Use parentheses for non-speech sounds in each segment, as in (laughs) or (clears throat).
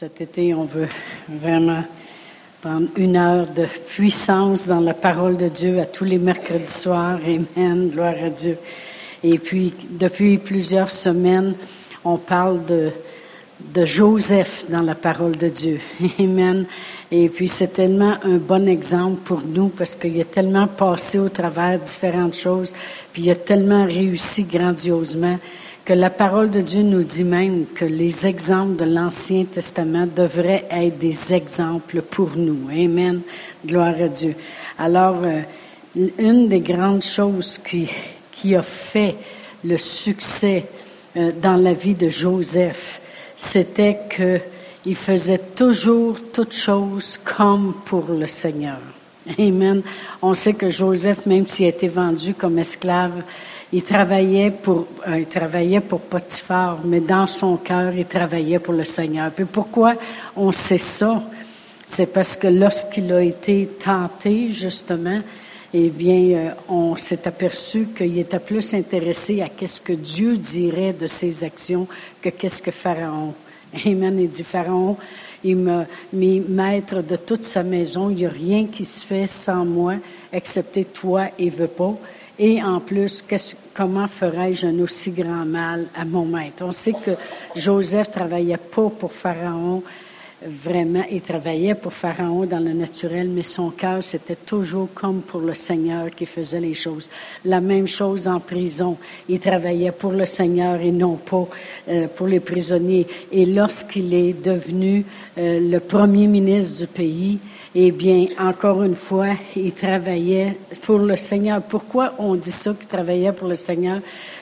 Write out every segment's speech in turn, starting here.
Cet été, on veut vraiment prendre une heure de puissance dans la parole de Dieu à tous les mercredis soirs. Amen. Gloire à Dieu. Et puis, depuis plusieurs semaines, on parle de, Joseph dans la parole de Dieu. (laughs) Amen. Et puis, c'est tellement un bon exemple pour nous parce qu'il a tellement passé au travers différentes choses, puis il a tellement réussi grandiosement que la parole de Dieu nous dit même que les exemples de l'Ancien Testament devraient être des exemples pour nous. Amen. Gloire à Dieu. Alors, euh, une des grandes choses qui, qui a fait le succès euh, dans la vie de Joseph, c'était qu'il faisait toujours toutes choses comme pour le Seigneur. Amen. On sait que Joseph, même s'il a été vendu comme esclave, il travaillait pour, euh, il travaillait pour Potiphar, mais dans son cœur, il travaillait pour le Seigneur. Puis pourquoi on sait ça? C'est parce que lorsqu'il a été tenté, justement, eh bien, euh, on s'est aperçu qu'il était plus intéressé à qu'est-ce que Dieu dirait de ses actions que qu'est-ce que Pharaon. Amen. Il dit, Pharaon, il m'a mis maître de toute sa maison. Il n'y a rien qui se fait sans moi, excepté toi et veut pas. Et en plus, comment ferais-je un aussi grand mal à mon maître? On sait que Joseph travaillait pas pour Pharaon, vraiment, il travaillait pour Pharaon dans le naturel, mais son cœur, c'était toujours comme pour le Seigneur qui faisait les choses. La même chose en prison. Il travaillait pour le Seigneur et non pas euh, pour les prisonniers. Et lorsqu'il est devenu euh, le premier ministre du pays, eh bien, encore une fois, il travaillait pour le Seigneur. Pourquoi on dit ça qu'il travaillait pour le Seigneur?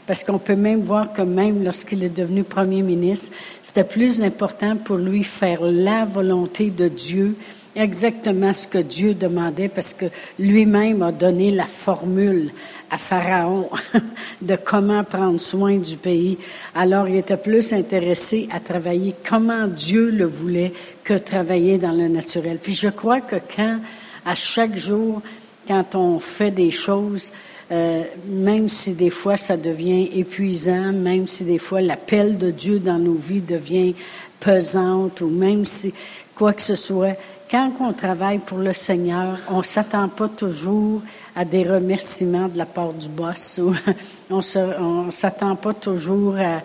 Parce qu'on peut même voir que même lorsqu'il est devenu premier ministre, c'était plus important pour lui faire la volonté de Dieu, exactement ce que Dieu demandait, parce que lui-même a donné la formule à Pharaon (laughs) de comment prendre soin du pays. Alors, il était plus intéressé à travailler comment Dieu le voulait que travailler dans le naturel. Puis je crois que quand, à chaque jour, quand on fait des choses, euh, même si des fois ça devient épuisant, même si des fois l'appel de Dieu dans nos vies devient pesante, ou même si quoi que ce soit, quand on travaille pour le Seigneur, on s'attend pas toujours à des remerciements de la part du boss. (laughs) Ou on ne s'attend pas toujours à,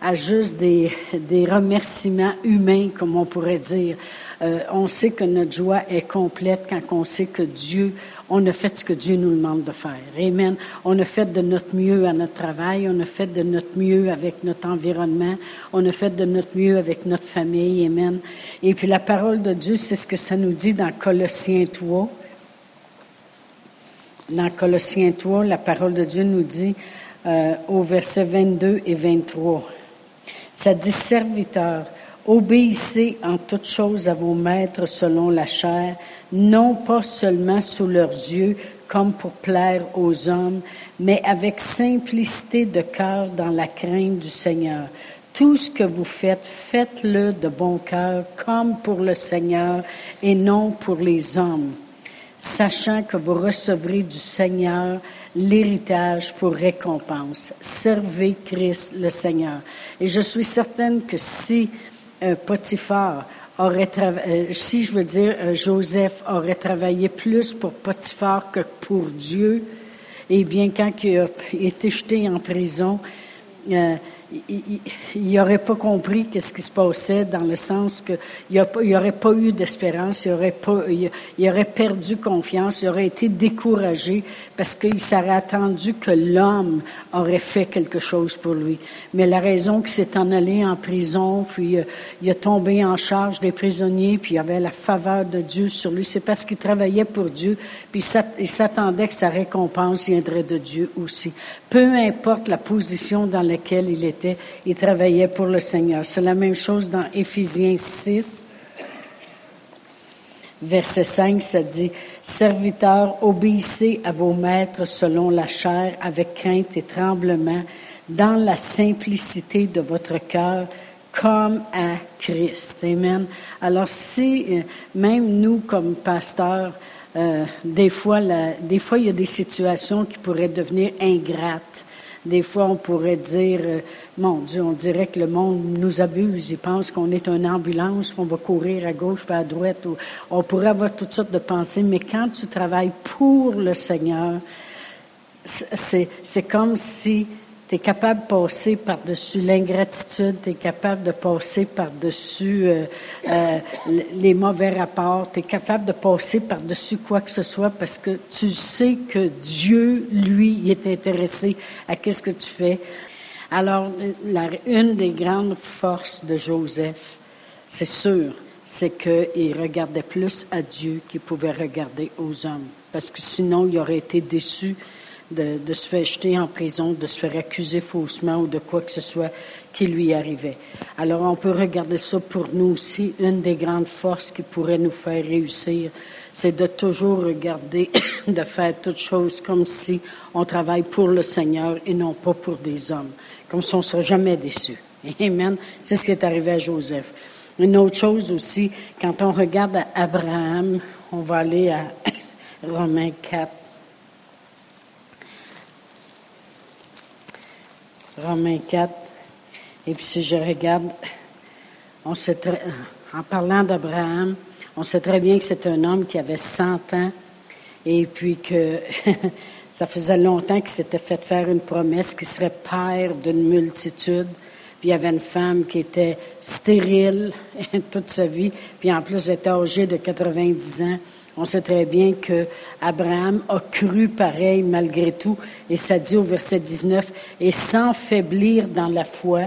à, juste des, des, remerciements humains, comme on pourrait dire. Euh, on sait que notre joie est complète quand on sait que Dieu, on a fait ce que Dieu nous demande de faire. Amen. On a fait de notre mieux à notre travail, on a fait de notre mieux avec notre environnement, on a fait de notre mieux avec notre famille. Amen. Et puis la parole de Dieu, c'est ce que ça nous dit dans Colossiens 3 dans Colossiens 3, la parole de Dieu nous dit euh, au verset 22 et 23, ça dit, serviteurs, obéissez en toutes choses à vos maîtres selon la chair, non pas seulement sous leurs yeux comme pour plaire aux hommes, mais avec simplicité de cœur dans la crainte du Seigneur. Tout ce que vous faites, faites-le de bon cœur, comme pour le Seigneur et non pour les hommes sachant que vous recevrez du Seigneur l'héritage pour récompense. Servez Christ le Seigneur. Et je suis certaine que si euh, Potiphar aurait euh, si je veux dire euh, Joseph aurait travaillé plus pour Potiphar que pour Dieu, eh bien quand il a été jeté en prison, il n'aurait pas compris qu'est-ce qui se passait dans le sens qu'il n'y aurait pas eu d'espérance, il aurait, aurait perdu confiance, il aurait été découragé parce qu'il s'aurait attendu que l'homme aurait fait quelque chose pour lui. Mais la raison qu'il s'est en allé en prison, puis euh, il a tombé en charge des prisonniers, puis il avait la faveur de Dieu sur lui, c'est parce qu'il travaillait pour Dieu, puis il s'attendait que sa récompense viendrait de Dieu aussi. Peu importe la position dans laquelle il était il travaillait pour le Seigneur. C'est la même chose dans Éphésiens 6, verset 5, ça dit, Serviteurs, obéissez à vos maîtres selon la chair, avec crainte et tremblement, dans la simplicité de votre cœur, comme à Christ. Amen. Alors si, euh, même nous comme pasteurs, euh, des fois, des fois, il y a des situations qui pourraient devenir ingrates des fois, on pourrait dire, euh, mon Dieu, on dirait que le monde nous abuse. Il pense qu'on est une ambulance, qu'on va courir à gauche pas à droite. On pourrait avoir toutes sortes de pensées, mais quand tu travailles pour le Seigneur, c'est comme si tu es capable de passer par-dessus l'ingratitude, tu es capable de passer par-dessus euh, euh, les mauvais rapports, tu es capable de passer par-dessus quoi que ce soit parce que tu sais que Dieu, lui, est intéressé à qu'est-ce que tu fais. Alors, une des grandes forces de Joseph, c'est sûr, c'est qu'il regardait plus à Dieu qu'il pouvait regarder aux hommes. Parce que sinon, il aurait été déçu de, se faire jeter en prison, de se faire accuser faussement ou de quoi que ce soit qui lui arrivait. Alors on peut regarder ça pour nous aussi. Une des grandes forces qui pourrait nous faire réussir, c'est de toujours regarder, (coughs) de faire toutes choses comme si on travaille pour le Seigneur et non pas pour des hommes. Comme si on ne sera jamais déçu. (laughs) Amen. C'est ce qui est arrivé à Joseph. Une autre chose aussi, quand on regarde à Abraham, on va aller à (coughs) Romains 4. Romains 4. Et puis si je regarde, on sait en parlant d'Abraham, on sait très bien que c'est un homme qui avait 100 ans et puis que (laughs) ça faisait longtemps qu'il s'était fait faire une promesse qu'il serait père d'une multitude. Puis il y avait une femme qui était stérile (laughs) toute sa vie, puis en plus elle était âgée de 90 ans. On sait très bien que Abraham a cru pareil malgré tout, et ça dit au verset 19, et sans faiblir dans la foi,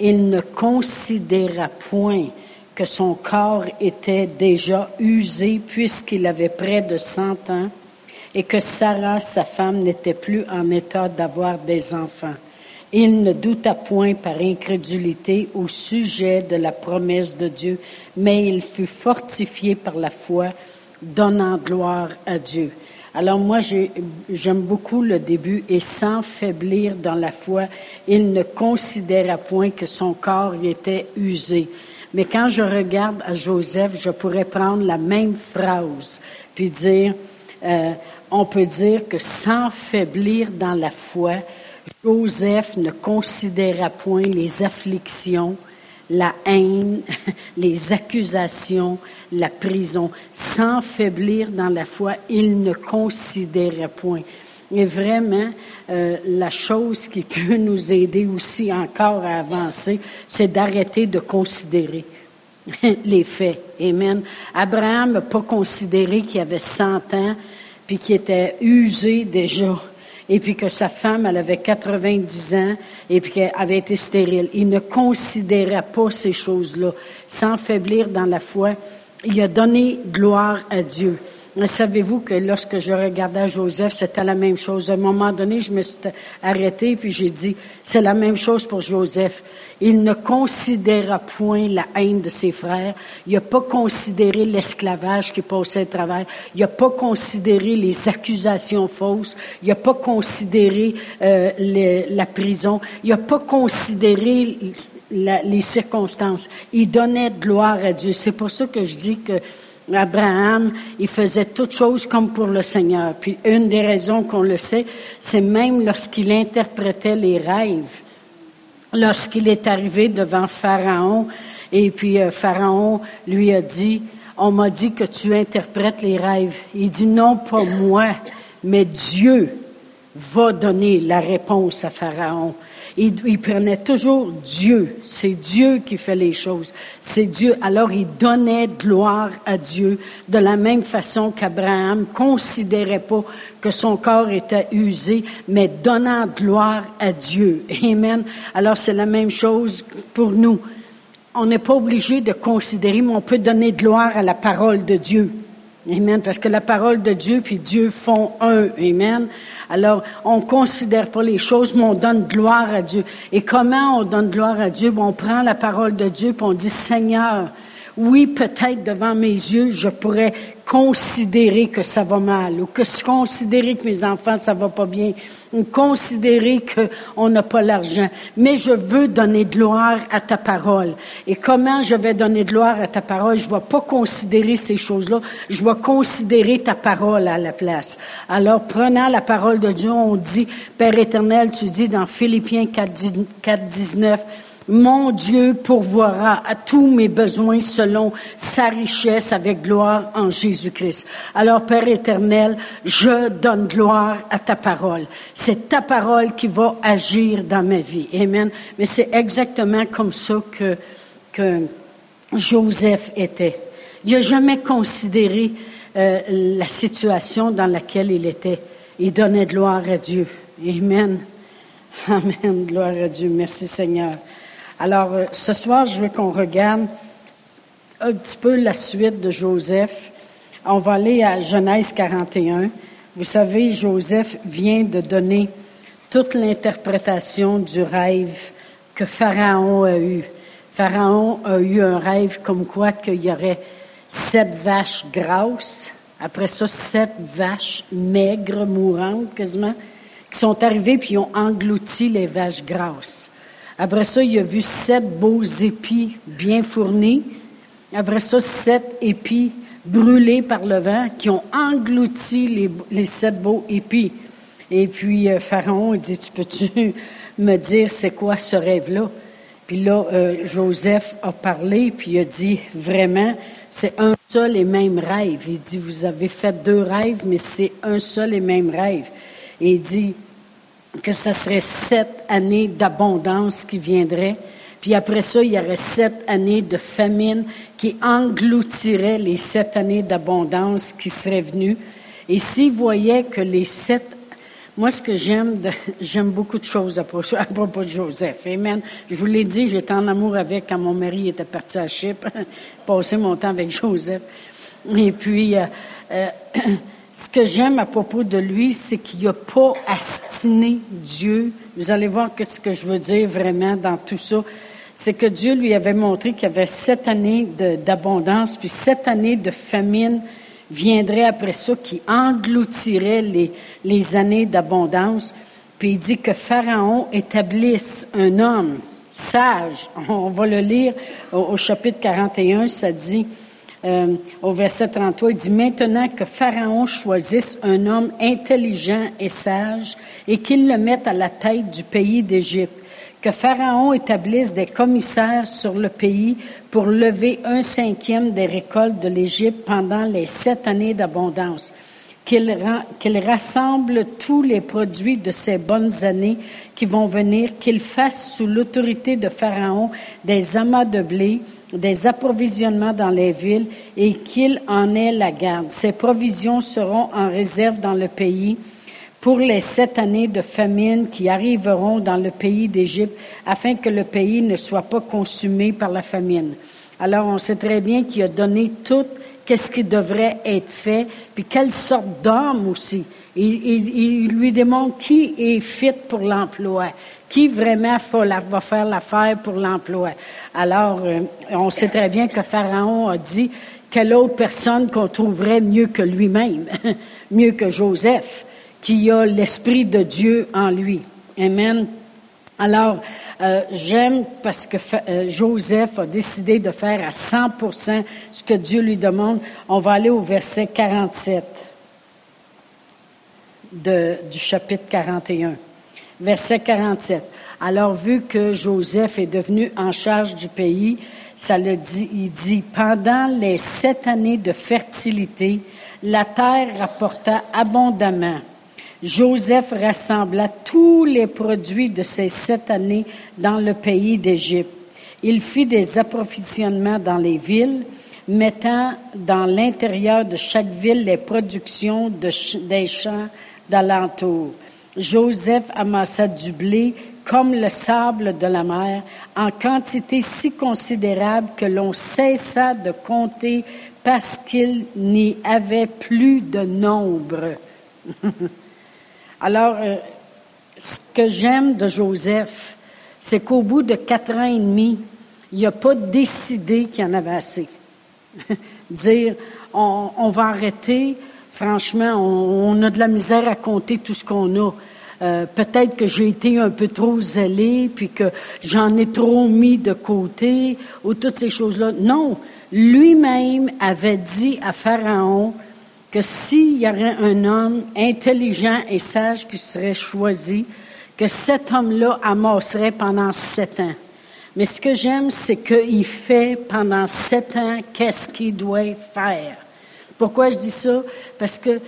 il ne considéra point que son corps était déjà usé puisqu'il avait près de cent ans et que Sarah, sa femme, n'était plus en état d'avoir des enfants. Il ne douta point par incrédulité au sujet de la promesse de Dieu, mais il fut fortifié par la foi donnant gloire à Dieu. Alors moi, j'aime beaucoup le début et sans faiblir dans la foi, il ne considéra point que son corps était usé. Mais quand je regarde à Joseph, je pourrais prendre la même phrase puis dire, euh, on peut dire que sans faiblir dans la foi, Joseph ne considéra point les afflictions, la haine, (laughs) les accusations, la prison. Sans faiblir dans la foi, il ne considérait point. Et vraiment, euh, la chose qui peut (laughs) nous aider aussi encore à avancer, c'est d'arrêter de considérer (laughs) les faits. Amen. Abraham n'a pas considéré qu'il avait 100 ans, puis qu'il était usé déjà et puis que sa femme, elle avait 90 ans, et puis qu'elle avait été stérile. Il ne considérait pas ces choses-là. Sans faiblir dans la foi, il a donné gloire à Dieu. Savez-vous que lorsque je regardais Joseph, c'était la même chose. À un moment donné, je me suis arrêtée puis j'ai dit, c'est la même chose pour Joseph. Il ne considéra point la haine de ses frères. Il n'a pas considéré l'esclavage qui passait au travail. Il n'a pas considéré les accusations fausses. Il n'a pas considéré euh, la prison. Il n'a pas considéré les circonstances. Il donnait gloire à Dieu. C'est pour ça que je dis que Abraham, il faisait toutes choses comme pour le Seigneur. Puis une des raisons qu'on le sait, c'est même lorsqu'il interprétait les rêves, lorsqu'il est arrivé devant Pharaon, et puis euh, Pharaon lui a dit, on m'a dit que tu interprètes les rêves. Il dit non, pas moi, mais Dieu va donner la réponse à Pharaon. Il, prenait toujours Dieu. C'est Dieu qui fait les choses. C'est Dieu. Alors il donnait gloire à Dieu de la même façon qu'Abraham considérait pas que son corps était usé, mais donnant gloire à Dieu. Amen. Alors c'est la même chose pour nous. On n'est pas obligé de considérer, mais on peut donner gloire à la parole de Dieu. Amen. Parce que la parole de Dieu puis Dieu font un. Amen. Alors, on considère pas les choses, mais on donne gloire à Dieu. Et comment on donne gloire à Dieu? on prend la parole de Dieu et on dit, Seigneur, oui, peut-être devant mes yeux, je pourrais considérer que ça va mal ou que considérer que mes enfants ça va pas bien ou considérer que on n'a pas l'argent. Mais je veux donner de gloire à ta parole. Et comment je vais donner de gloire à ta parole? Je vais pas considérer ces choses-là. Je vais considérer ta parole à la place. Alors prenant la parole de Dieu on dit Père éternel tu dis dans Philippiens 4 19 mon Dieu pourvoira à tous mes besoins selon sa richesse avec gloire en Jésus-Christ. Alors, Père éternel, je donne gloire à ta parole. C'est ta parole qui va agir dans ma vie. Amen. Mais c'est exactement comme ça que, que Joseph était. Il n'a jamais considéré euh, la situation dans laquelle il était. Il donnait gloire à Dieu. Amen. Amen. Gloire à Dieu. Merci Seigneur. Alors, euh, ce soir, je veux qu'on regarde un petit peu la suite de Joseph. On va aller à Genèse 41. Vous savez, Joseph vient de donner toute l'interprétation du rêve que Pharaon a eu. Pharaon a eu un rêve comme quoi qu'il y aurait sept vaches grasses, après ça, sept vaches maigres, mourantes quasiment, qui sont arrivées puis ont englouti les vaches grasses. Après ça, il a vu sept beaux épis bien fournis. Après ça, sept épis brûlés par le vent qui ont englouti les, sept beaux épis. Et puis, euh, Pharaon, dit, tu peux-tu (laughs) me dire c'est quoi ce rêve-là? Puis là, euh, Joseph a parlé, puis il a dit, vraiment, c'est un seul et même rêve. Il dit, vous avez fait deux rêves, mais c'est un seul et même rêve. Et il dit, que ce serait sept années d'abondance qui viendraient. Puis après ça, il y aurait sept années de famine qui engloutiraient les sept années d'abondance qui seraient venues. Et s'il voyait que les sept moi, ce que j'aime, (laughs) j'aime beaucoup de choses à propos, de Joseph. Amen. Je vous l'ai dit, j'étais en amour avec quand mon mari était parti à Chypre, (laughs) passer mon temps avec Joseph. Et puis, euh, euh, (clears throat) ce que j'aime à propos de lui, c'est qu'il n'a pas astiné Dieu. Vous allez voir ce que je veux dire vraiment dans tout ça. C'est que Dieu lui avait montré qu'il y avait sept années d'abondance, puis sept années de famine viendraient après ça qui engloutiraient les, années d'abondance. Puis il dit que Pharaon établisse un homme sage. On va le lire au chapitre 41, ça dit, euh, au verset 33, il dit, maintenant que Pharaon choisisse un homme intelligent et sage et qu'il le mette à la tête du pays d'Égypte, que Pharaon établisse des commissaires sur le pays pour lever un cinquième des récoltes de l'Égypte pendant les sept années d'abondance, qu'il rassemble tous les produits de ces bonnes années qui vont venir, qu'il fasse sous l'autorité de Pharaon des amas de blé, des approvisionnements dans les villes et qu'il en ait la garde. Ces provisions seront en réserve dans le pays pour les sept années de famine qui arriveront dans le pays d'Égypte afin que le pays ne soit pas consumé par la famine. Alors on sait très bien qu'il a donné tout qu'est-ce qui devrait être fait, puis quelle sorte d'homme aussi. Il, lui démontre qui est fit pour l'emploi, qui vraiment va faire l'affaire pour l'emploi. Alors, euh, on sait très bien que Pharaon a dit quelle autre personne qu'on trouverait mieux que lui-même, (laughs) mieux que Joseph, qui a l'Esprit de Dieu en lui. Amen. Alors, euh, j'aime parce que euh, Joseph a décidé de faire à 100% ce que Dieu lui demande. On va aller au verset 47 de, du chapitre 41. Verset 47. Alors, vu que Joseph est devenu en charge du pays, ça le dit, il dit, pendant les sept années de fertilité, la terre rapporta abondamment. Joseph rassembla tous les produits de ces sept années dans le pays d'Égypte. Il fit des approvisionnements dans les villes, mettant dans l'intérieur de chaque ville les productions des champs d'alentour. Joseph amassa du blé comme le sable de la mer, en quantité si considérable que l'on cessa de compter parce qu'il n'y avait plus de nombre. (laughs) Alors, euh, ce que j'aime de Joseph, c'est qu'au bout de quatre ans et demi, il n'a pas décidé qu'il en avait assez. (laughs) Dire, on, va arrêter, franchement, on, a de la misère à compter tout ce qu'on a. Euh, peut-être que j'ai été un peu trop zélé, puis que j'en ai trop mis de côté, ou toutes ces choses-là. Non, lui-même avait dit à Pharaon que s'il y avait un homme intelligent et sage qui serait choisi, que cet homme-là amasserait pendant sept ans. Mais ce que j'aime, c'est qu'il fait pendant sept ans qu'est-ce qu'il doit faire. Pourquoi je dis ça? Parce que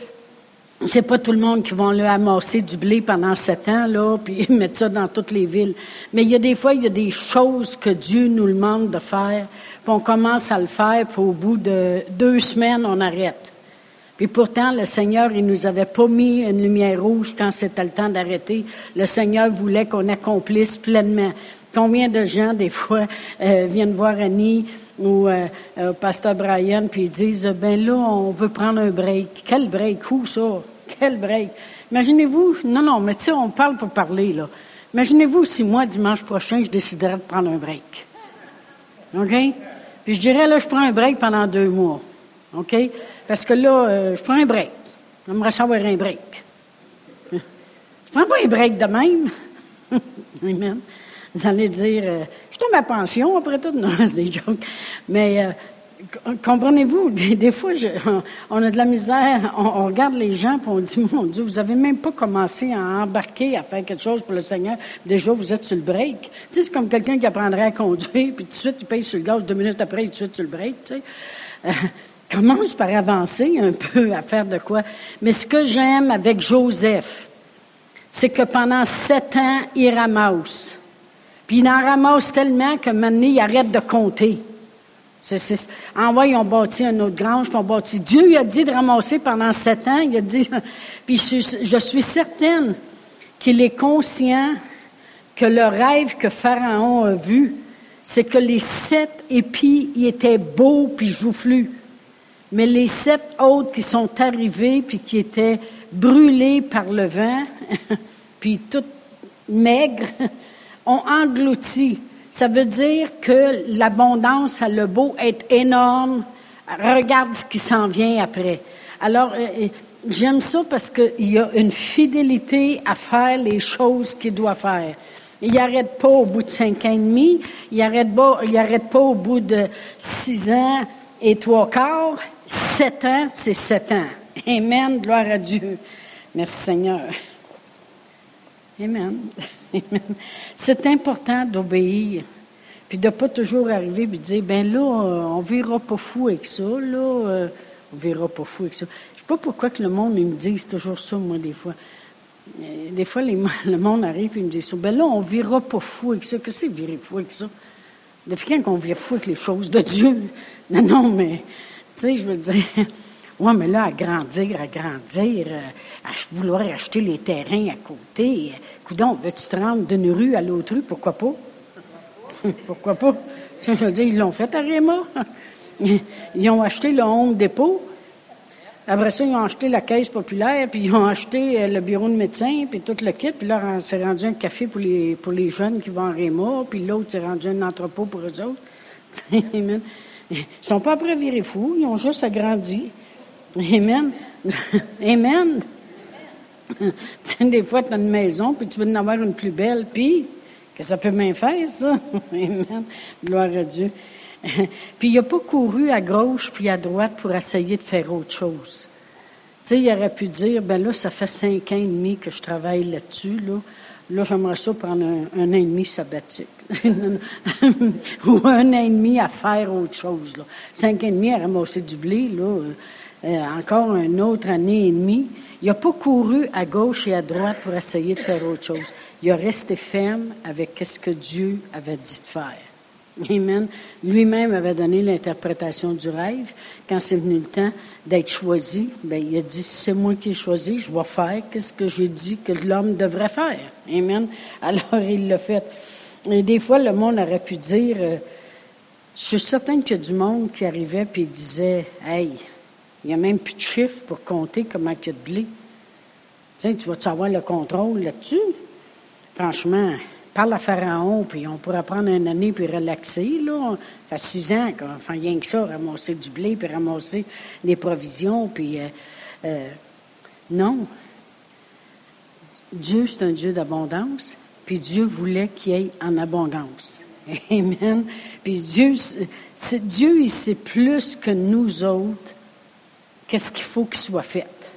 c'est pas tout le monde qui va le amasser du blé pendant sept ans, là, (laughs) puis mettre ça dans toutes les villes. Mais il y a des fois, il y a des choses que Dieu nous demande de faire, puis on commence à le faire, puis au bout de deux semaines, on arrête. Puis pourtant, le Seigneur, il nous avait pas mis une lumière rouge quand c'était le temps d'arrêter. Le Seigneur voulait qu'on accomplisse pleinement. Combien de gens, des fois, euh, viennent voir Annie ou euh, euh, Pasteur Brian, puis ils disent, ben là, on veut prendre un break. Quel break? Où ça? Quel break? Imaginez-vous, non, non, mais tu sais, on parle pour parler, là. Imaginez-vous si moi, dimanche prochain, je déciderais de prendre un break. OK? Puis je dirais, là, je prends un break pendant deux mois. OK? Parce que là, je prends un break. J'aimerais savoir un break. Je prends pas un break de même. (laughs) Amen. Vous allez dire, euh, je tombe à pension après tout. (laughs) Non, c'est des jokes. Mais euh, comprenez-vous, des, fois, on, a de la misère, on, regarde les gens et on dit, mon Dieu, vous n'avez même pas commencé à embarquer, à faire quelque chose pour le Seigneur. Déjà, vous êtes sur le break. Tu sais, c'est comme quelqu'un qui apprendrait à conduire, puis tout de suite, il paye sur le gaz, deux minutes après, il est tout de suite sur le break. Tu sais. Commence par avancer un (laughs) peu à faire de quoi? Mais ce que j'aime avec Joseph, c'est que pendant sept ans, il ramasse. Puis il en ramasse tellement que maintenant, il arrête de compter. En vrai, ils ont bâti un autre grange, puis ont bâti. Dieu il a dit de ramasser pendant sept ans. Il a dit, (laughs) puis je, suis certaine qu'il est conscient que le rêve que Pharaon a vu, c'est que les sept épis, ils étaient beaux puis joufflus. Mais les sept autres qui sont arrivés puis qui étaient brûlés par le vent, (laughs) puis tout maigres, (laughs) ont englouti. Ça veut dire que l'abondance a le beau être énorme. Regarde ce qui s'en vient après. Alors, euh, euh, j'aime ça parce qu'il y a une fidélité à faire les choses qu'il doit faire. Il n'arrête pas au bout de cinq ans et demi, il n'arrête pas, pas au bout de six ans et trois quarts. Sept ans, c'est sept ans. Amen, gloire à Dieu. Merci Seigneur. Amen. (laughs) C'est important d'obéir, puis de pas toujours arriver et dire, ben là, on verra pas fou avec ça, là, euh, on verra pas fou avec ça. Je sais pas pourquoi que le monde me dit toujours ça, moi, des fois. Des fois, (laughs) le monde arrive et me dit ça. Ben là, on verra pas fou avec ça. Qu'est-ce que c'est virer fou avec ça? Depuis quand qu'on vire fou avec les choses de Dieu? (laughs) Non, non, mais, tu sais, je veux dire, (laughs) ouais, mais là, à grandir, à grandir, euh, à vouloir acheter les terrains à côté, Coudon, veux-tu te rendre d'une rue à l'autre rue? Pourquoi pas? (laughs) Pourquoi pas? Je veux dire, ils l'ont fait à Réma. (laughs) Ils ont acheté le Home Dépôt. Après ça, ils ont acheté la caisse populaire, puis ils ont acheté euh, le bureau de médecin, puis tout le kit. Puis là, c'est rendu un café pour les, jeunes qui vont à Réma, puis l'autre, c'est rendu un entrepôt pour eux autres. Ils sont pas après virer fous, ils ont juste agrandi. Amen. (laughs) Amen. des fois, tu as une maison, puis tu veux en avoir une plus belle, puis que ça peut bien faire, ça. (laughs) Amen. Gloire à Dieu. (laughs) puis il n'a pas couru à gauche puis à droite pour essayer de faire autre chose. Tu sais, il aurait pu dire, ben là, ça fait cinq ans et demi que je travaille là-dessus, là. Là, j'aimerais ça prendre un, an et sabbatique. (laughs) Ou un an et demi à faire autre chose. Cinq ans et demi à ramasser du blé, là. Euh, encore une autre année et demie. Il n'a pas couru à gauche et à droite pour essayer de faire autre chose. Il a resté ferme avec ce que Dieu avait dit de faire. Amen. Lui-même avait donné l'interprétation du rêve. Quand c'est venu le temps d'être choisi, ben, il a dit, c'est moi qui ai choisi, je vais faire ce que j'ai dit que l'homme devrait faire. Amen. (laughs) Alors, il l'a fait. Et des fois, le monde aurait pu dire, euh, je suis certain qu'il y a du monde qui arrivait et disait, hey, il n'y a même plus de chiffres pour compter comment il y a de blé. Tu sais, tu vas-tu avoir le contrôle là-dessus? Franchement, parle à Pharaon, puis on pourra prendre une année puis relaxer, là. Ça fait six ans fait rien que ça, ramasser du blé, puis ramasser des provisions, puis... Euh, euh, non. Dieu, c'est un Dieu d'abondance, puis Dieu voulait qu'il y ait en abondance. (laughs) Amen. Puis Dieu, c'est, Dieu, il sait plus que nous autres qu'est-ce qu'il faut qu'il soit fait.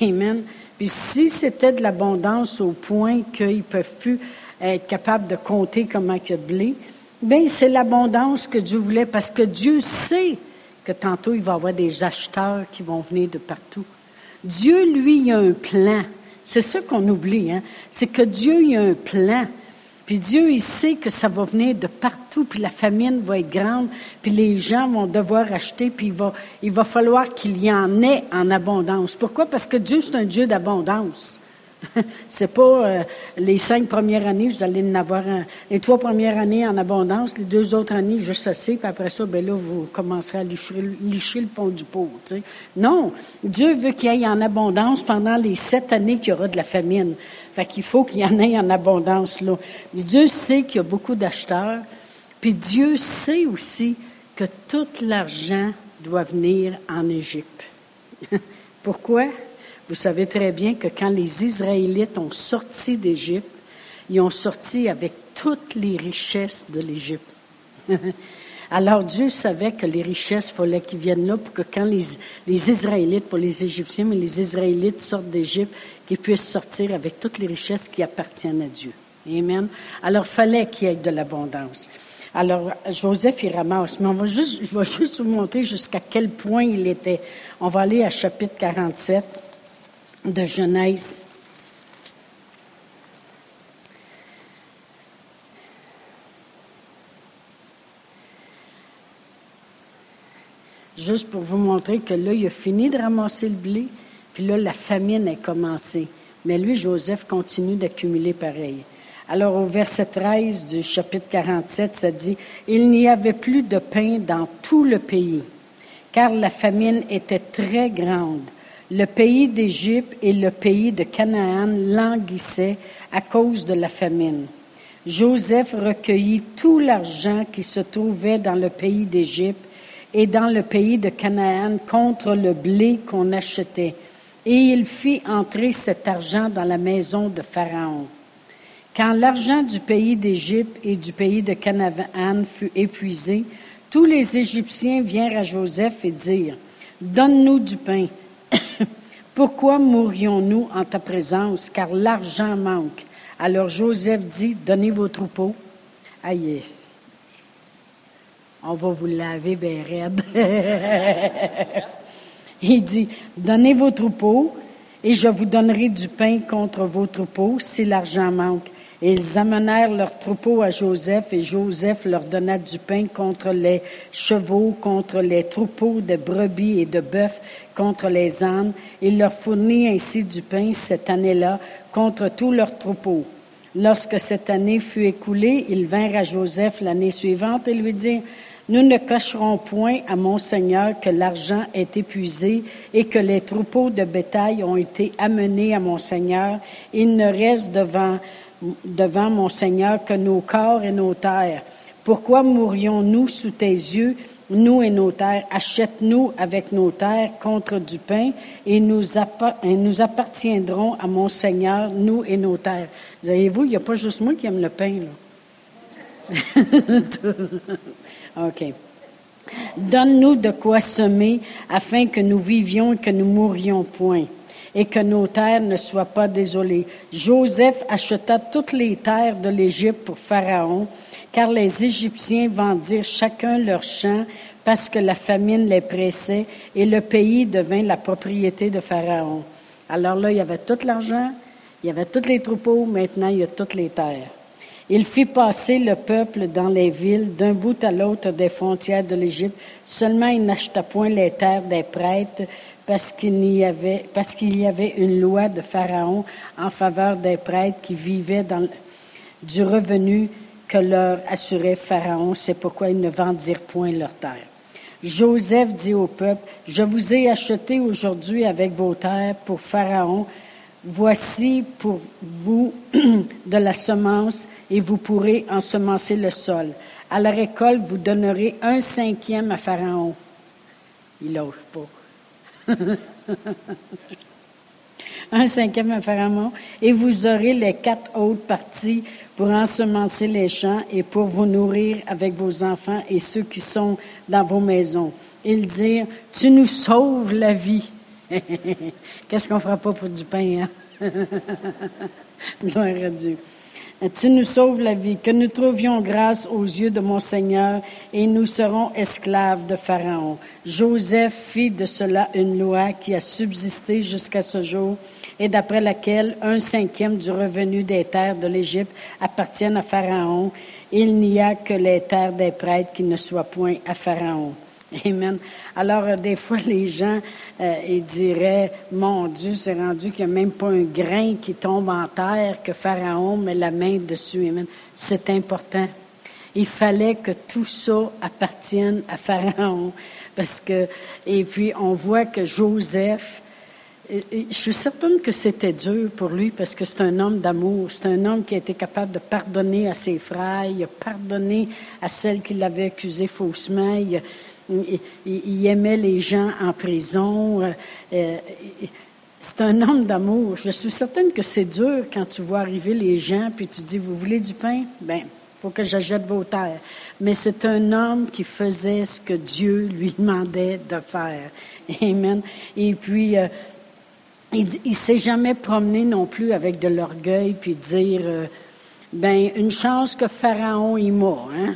Amen. Puis si c'était de l'abondance au point qu'ils ne peuvent plus être capables de compter comment il y de blé, bien, c'est l'abondance que Dieu voulait parce que Dieu sait que tantôt il va y avoir des acheteurs qui vont venir de partout. Dieu, lui, il a un plan. C'est ça qu'on oublie, hein? C'est que Dieu, il a un plan. Puis Dieu, il sait que ça va venir de partout, puis la famine va être grande, puis les gens vont devoir acheter, puis il va, il va falloir qu'il y en ait en abondance. Pourquoi? Parce que Dieu, c'est un Dieu d'abondance. (laughs) c'est pas euh, les cinq premières années, vous allez en avoir un, les trois premières années en abondance, les deux autres années juste assez, puis après ça, ben là, vous commencerez à licher, le fond du pot. Non, Dieu veut qu'il y ait en abondance pendant les sept années qu'il y aura de la famine. Fait qu'il faut qu'il y en ait en abondance là. Dieu sait qu'il y a beaucoup d'acheteurs, puis Dieu sait aussi que tout l'argent doit venir en Égypte. (laughs) Pourquoi? Vous savez très bien que quand les Israélites ont sorti d'Égypte, ils ont sorti avec toutes les richesses de l'Égypte. (laughs) Alors Dieu savait que les richesses, il fallait qu'ils viennent là pour que quand les, Israélites, pour les Égyptiens, mais les Israélites sortent d'Égypte, qu'ils puissent sortir avec toutes les richesses qui appartiennent à Dieu. Amen. Alors, fallait qu'il y ait de l'abondance. Alors, Joseph, il ramasse. Mais on va juste, je vais juste vous montrer jusqu'à quel point il était. On va aller à chapitre 47 de Genèse. Juste pour vous montrer que là, il a fini de ramasser le blé, puis là, la famine a commencé. Mais lui, Joseph, continue d'accumuler pareil. Alors, au verset 13 du chapitre 47, ça dit, Il n'y avait plus de pain dans tout le pays, car la famine était très grande le pays d'Égypte et le pays de Canaan languissaient à cause de la famine. Joseph recueillit tout l'argent qui se trouvait dans le pays d'Égypte et dans le pays de Canaan contre le blé qu'on achetait, et il fit entrer cet argent dans la maison de Pharaon. Quand l'argent du pays d'Égypte et du pays de Canaan fut épuisé, tous les Égyptiens vinrent à Joseph et dirent, Donne-nous du pain. Pourquoi mourrions-nous en ta présence, car l'argent manque? Alors Joseph dit, donnez vos troupeaux. Aïe, on va vous laver bien raide. (laughs) Il dit, donnez vos troupeaux et je vous donnerai du pain contre vos troupeaux si l'argent manque. Ils amenèrent leurs troupeaux à Joseph et Joseph leur donna du pain contre les chevaux, contre les troupeaux de brebis et de bœufs, contre les ânes. Il leur fournit ainsi du pain cette année-là contre tous leurs troupeaux. Lorsque cette année fut écoulée, ils vinrent à Joseph l'année suivante et lui dirent, nous ne cacherons point à mon Seigneur que l'argent est épuisé et que les troupeaux de bétail ont été amenés à mon Seigneur. Il ne reste devant, devant mon Seigneur que nos corps et nos terres. Pourquoi mourrions-nous sous tes yeux, nous et nos terres? Achète-nous avec nos terres contre du pain et nous, appartiendrons à mon Seigneur, nous et nos terres. Voyez-vous, il n'y a pas juste moi qui aime le pain, là. (laughs) OK. Donne-nous de quoi semer afin que nous vivions et que nous mourions point et que nos terres ne soient pas désolées. Joseph acheta toutes les terres de l'Égypte pour Pharaon, car les Égyptiens vendirent chacun leur champ parce que la famine les pressait et le pays devint la propriété de Pharaon. Alors là, il y avait tout l'argent, il y avait tous les troupeaux, maintenant il y a toutes les terres. Il fit passer le peuple dans les villes d'un bout à l'autre des frontières de l'Égypte. Seulement il n'acheta point les terres des prêtres parce qu'il y avait, une loi de Pharaon en faveur des prêtres qui vivaient du revenu que leur assurait Pharaon. C'est pourquoi ils ne vendirent point leurs terres. Joseph dit au peuple, je vous ai acheté aujourd'hui avec vos terres pour Pharaon Voici pour vous (clears throat) de la semence et vous pourrez ensemencer le sol. À la récolte, vous donnerez un cinquième à Pharaon. Il lâche pas. (laughs) un cinquième à Pharaon, et vous aurez les quatre autres parties pour ensemencer les champs et pour vous nourrir avec vos enfants et ceux qui sont dans vos maisons. Ils dirent, tu nous sauves la vie. (laughs) Qu'est-ce qu'on fera pas pour du pain, hein? (laughs) Gloire à Dieu. Tu nous sauves la vie, que nous trouvions grâce aux yeux de mon Seigneur et nous serons esclaves de Pharaon. Joseph fit de cela une loi qui a subsisté jusqu'à ce jour et d'après laquelle un cinquième du revenu des terres de l'Égypte appartiennent à Pharaon. Il n'y a que les terres des prêtres qui ne soient point à Pharaon. (laughs) Amen. Alors, euh, des fois, les gens, euh, ils diraient, mon Dieu, c'est rendu qu'il n'y a même pas un grain qui tombe en terre que Pharaon met la main dessus. Amen. C'est important. Il fallait que tout ça appartienne à Pharaon. Parce que, et puis, on voit que Joseph, je suis certaine que c'était dur pour lui parce que c'est un homme d'amour. C'est un homme qui a été capable de pardonner à ses frères. Il a pardonné à celle qui l'avait accusé faussement. Il, il, aimait les gens en prison. Euh, euh, c'est un homme d'amour. Je suis certaine que c'est dur quand tu vois arriver les gens puis tu dis, vous voulez du pain? Ben, faut que j'achète vos terres. Mais c'est un homme qui faisait ce que Dieu lui demandait de faire. Amen. Et puis, euh, il, il s'est jamais promené non plus avec de l'orgueil puis dire, ben, une chance que Pharaon y m'a, hein?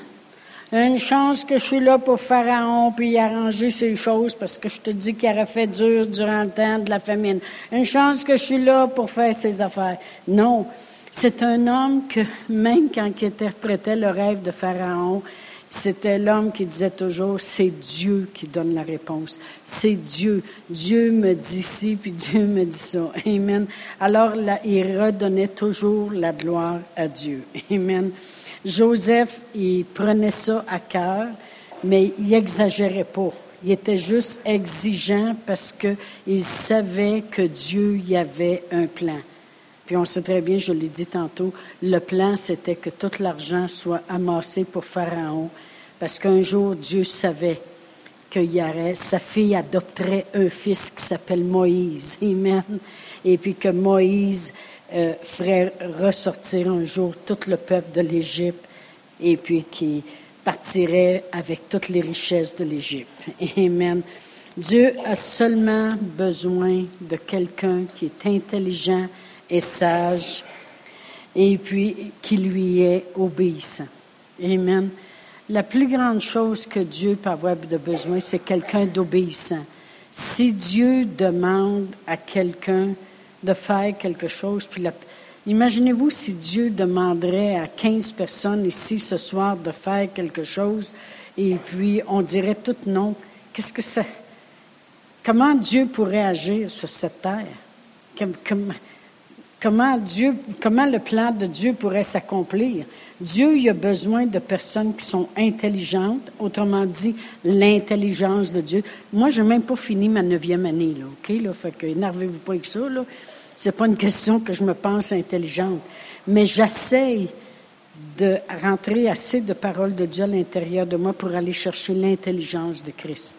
Une chance que je suis là pour Pharaon puis arranger ces choses parce que je te dis qu'il aurait fait dur durant le temps de la famine. Une chance que je suis là pour faire ses affaires. Non. C'est un homme que, même quand il interprétait le rêve de Pharaon, c'était l'homme qui disait toujours, c'est Dieu qui donne la réponse. C'est Dieu. Dieu me dit ci, puis Dieu me dit ça. Amen. Alors là, il redonnait toujours la gloire à Dieu. Amen. Joseph, il prenait ça à cœur, mais il exagérait pas. Il était juste exigeant parce qu'il savait que Dieu y avait un plan. Puis on sait très bien, je l'ai dit tantôt, le plan, c'était que tout l'argent soit amassé pour Pharaon, parce qu'un jour, Dieu savait qu'il y aurait, sa fille adopterait un fils qui s'appelle Moïse. Amen. Et puis que Moïse euh, ferait ressortir un jour tout le peuple de l'Égypte et puis qui partirait avec toutes les richesses de l'Égypte. Amen. Dieu a seulement besoin de quelqu'un qui est intelligent et sage et puis qui lui est obéissant. Amen. La plus grande chose que Dieu peut avoir de besoin, c'est quelqu'un d'obéissant. Si Dieu demande à quelqu'un de faire quelque chose. Imaginez-vous si Dieu demanderait à 15 personnes ici ce soir de faire quelque chose et puis on dirait tout non. Qu'est-ce que c'est? Comment Dieu pourrait agir sur cette terre? comment, Dieu, comment le plan de Dieu pourrait s'accomplir? Dieu il a besoin de personnes qui sont intelligentes, autrement dit, l'intelligence de Dieu. Moi, je n'ai même pas fini ma neuvième année, là, OK? Là, fait que énervez-vous pas avec ça, là. C'est pas une question que je me pense intelligente, mais j'essaye de rentrer assez de paroles de Dieu à l'intérieur de moi pour aller chercher l'intelligence de Christ.